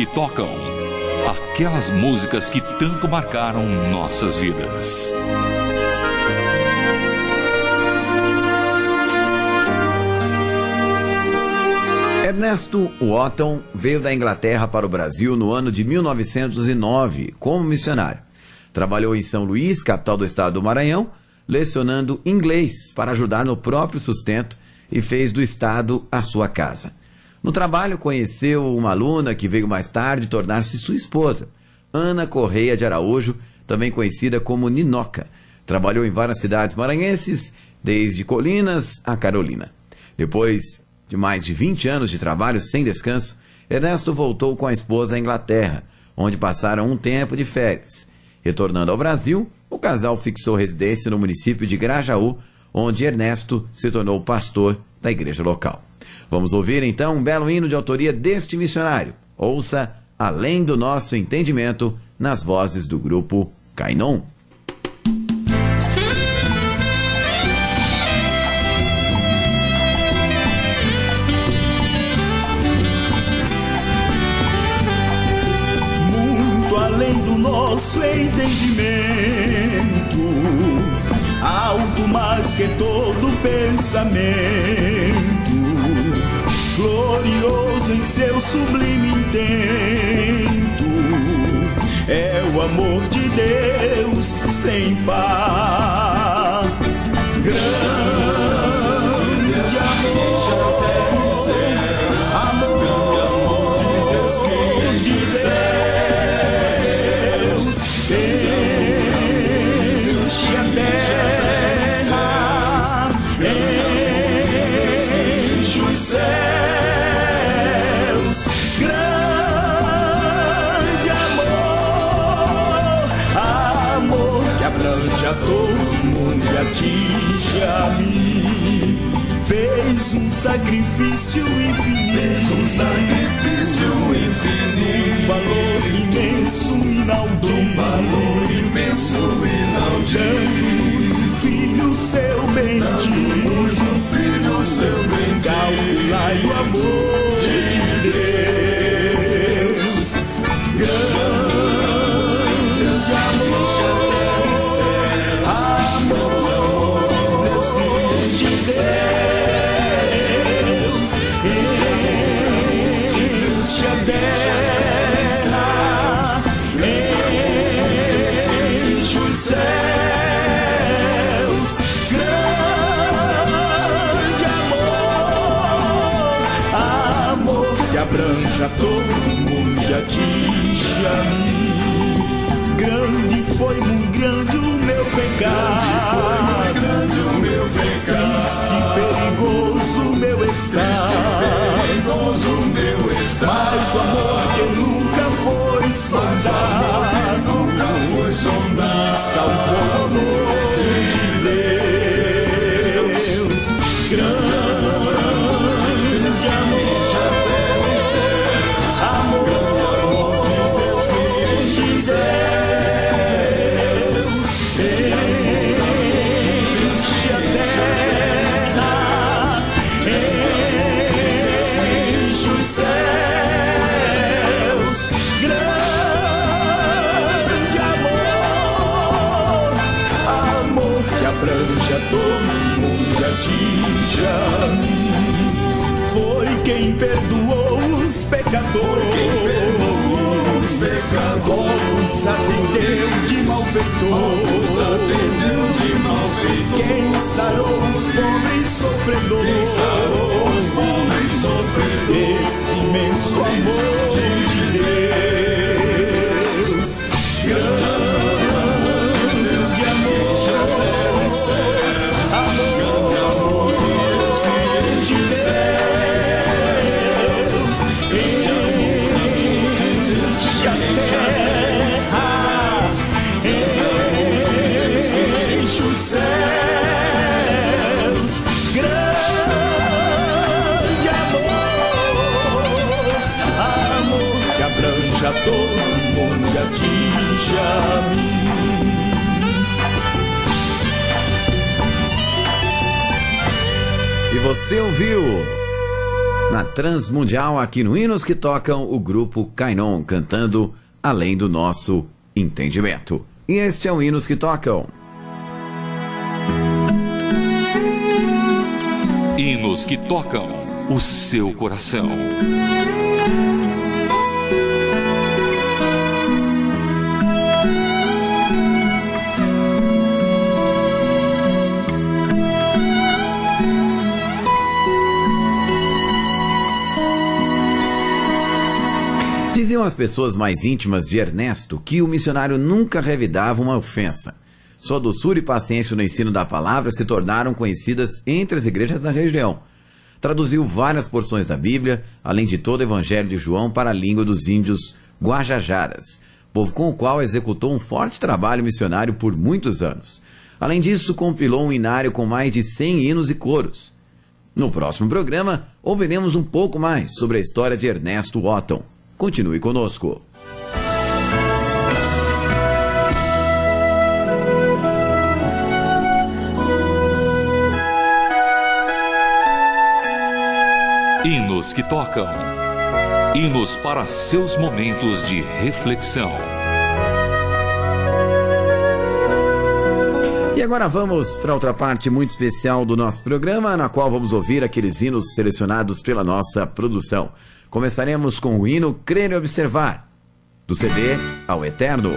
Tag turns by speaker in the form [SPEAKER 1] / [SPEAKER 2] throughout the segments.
[SPEAKER 1] que tocam aquelas músicas que tanto marcaram nossas vidas.
[SPEAKER 2] Ernesto Wotton veio da Inglaterra para o Brasil no ano de 1909 como missionário. Trabalhou em São Luís, capital do estado do Maranhão, lecionando inglês para ajudar no próprio sustento e fez do estado a sua casa. No trabalho, conheceu uma aluna que veio mais tarde tornar-se sua esposa, Ana Correia de Araújo, também conhecida como Ninoca. Trabalhou em várias cidades maranhenses, desde Colinas a Carolina. Depois de mais de 20 anos de trabalho sem descanso, Ernesto voltou com a esposa à Inglaterra, onde passaram um tempo de férias. Retornando ao Brasil, o casal fixou residência no município de Grajaú, onde Ernesto se tornou pastor da igreja local. Vamos ouvir então um belo hino de autoria deste missionário. Ouça Além do Nosso Entendimento, nas vozes do grupo Cainon.
[SPEAKER 3] Muito além do nosso entendimento, algo mais que todo pensamento glorioso em seu sublime intento. É o amor de Deus sem par. Grande sacrifício infinito.
[SPEAKER 4] Fez um sacrifício infinito.
[SPEAKER 3] Um valor imenso e inaudível.
[SPEAKER 4] Um valor imenso e inaudível.
[SPEAKER 3] o filho seu bendito.
[SPEAKER 4] Damos o filho seu bendito.
[SPEAKER 3] Calculai o amor 周 todo mundo atinge a mim.
[SPEAKER 2] E você ouviu
[SPEAKER 5] Na Transmundial, aqui no Hinos que Tocam, o grupo Kainon cantando Além do Nosso Entendimento. E este é o Hinos que Tocam.
[SPEAKER 1] Hinos que tocam o seu coração.
[SPEAKER 5] Diziam as pessoas mais íntimas de Ernesto que o missionário nunca revidava uma ofensa. Sua doçura e paciência no ensino da palavra se tornaram conhecidas entre as igrejas da região. Traduziu várias porções da Bíblia, além de todo o Evangelho de João para a língua dos índios Guajajaras, povo com o qual executou um forte trabalho missionário por muitos anos. Além disso, compilou um inário com mais de 100 hinos e coros. No próximo programa, ouviremos um pouco mais sobre a história de Ernesto Otton. Continue conosco.
[SPEAKER 1] Hinos que tocam. Hinos para seus momentos de reflexão.
[SPEAKER 5] E agora vamos para outra parte muito especial do nosso programa, na qual vamos ouvir aqueles hinos selecionados pela nossa produção. Começaremos com o hino Crer e Observar, do CD ao Eterno.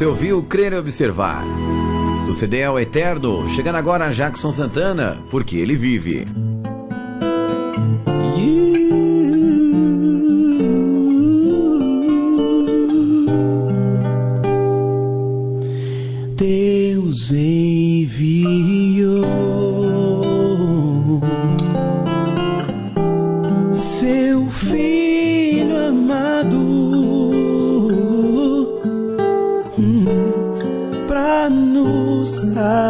[SPEAKER 2] Você ouviu Crer e Observar. Do CD ao é Eterno, chegando agora a Jackson Santana, porque ele vive.
[SPEAKER 3] Deus enviou seu filho. I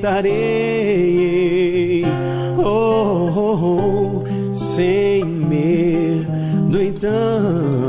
[SPEAKER 3] Tarei, oh, oh, oh, oh, sem medo, então.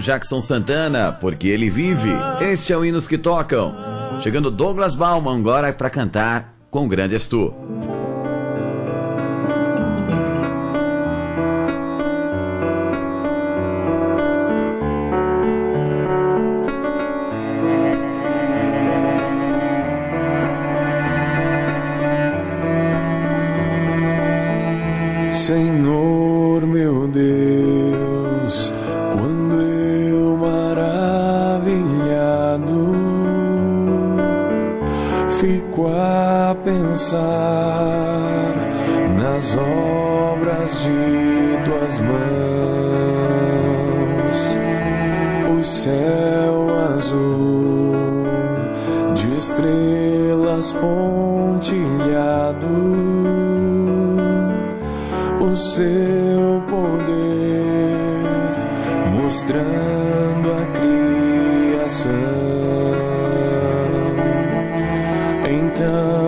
[SPEAKER 2] Jackson Santana, porque ele vive. Este é o Hinos que Tocam. Chegando Douglas Bauman agora para cantar Com Grande Estu.
[SPEAKER 5] Senhor descansar nas obras de tuas mãos. O céu azul de estrelas pontilhado, o seu poder mostrando a criação. Então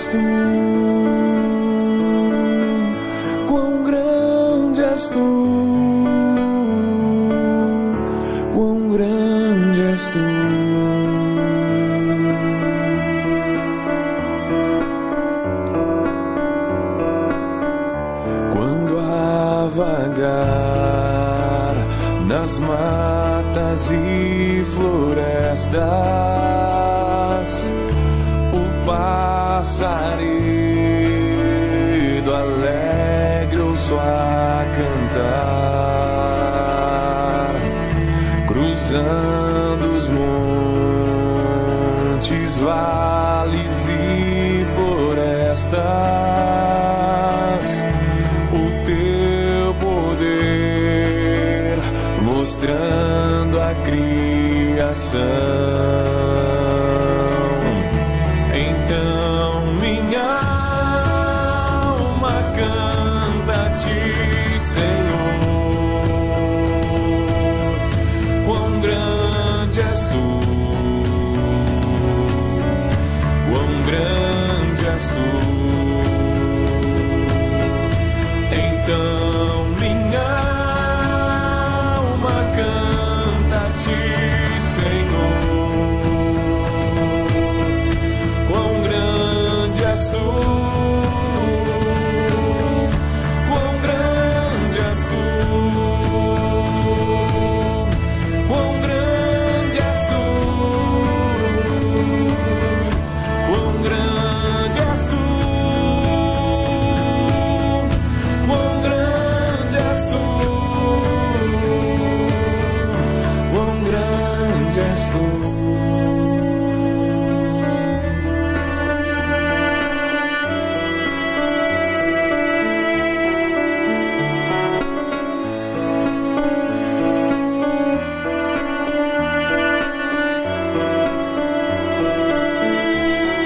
[SPEAKER 5] És tu, quão grande és tu, quão grande és tu. Nas matas e florestas, o passarinho alegre ouço a cantar, cruzando os montes, vales e florestas o teu poder, mostrando a criação.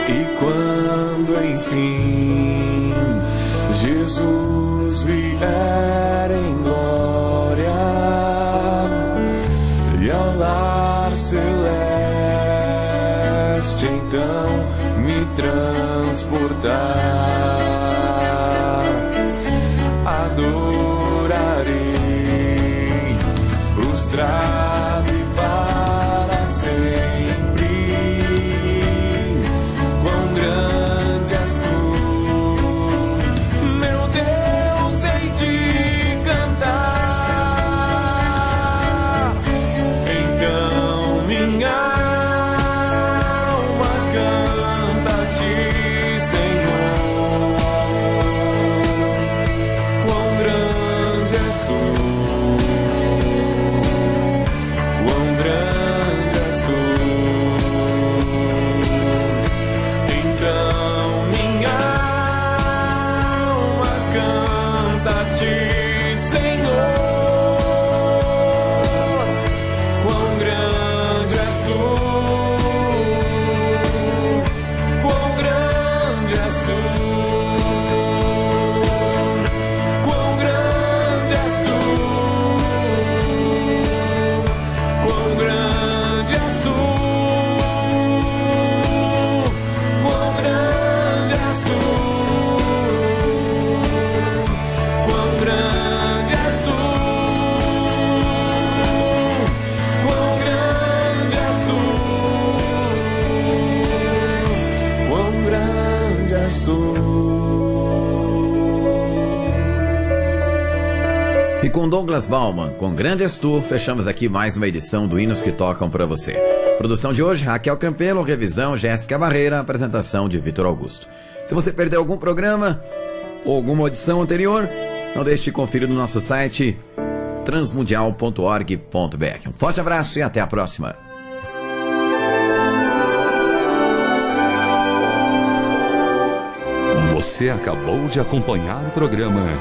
[SPEAKER 5] E quando enfim Jesus vier em glória e ao lar celeste então me transportar,
[SPEAKER 2] com Douglas Bauman, com Grande Estur, fechamos aqui mais uma edição do Hinos que Tocam para você. Produção de hoje, Raquel Campelo, revisão Jéssica Barreira, apresentação de Vitor Augusto. Se você perdeu algum programa ou alguma audição anterior, não deixe de conferir no nosso site transmundial.org.br. Um forte abraço e até a próxima.
[SPEAKER 1] Você acabou de acompanhar o programa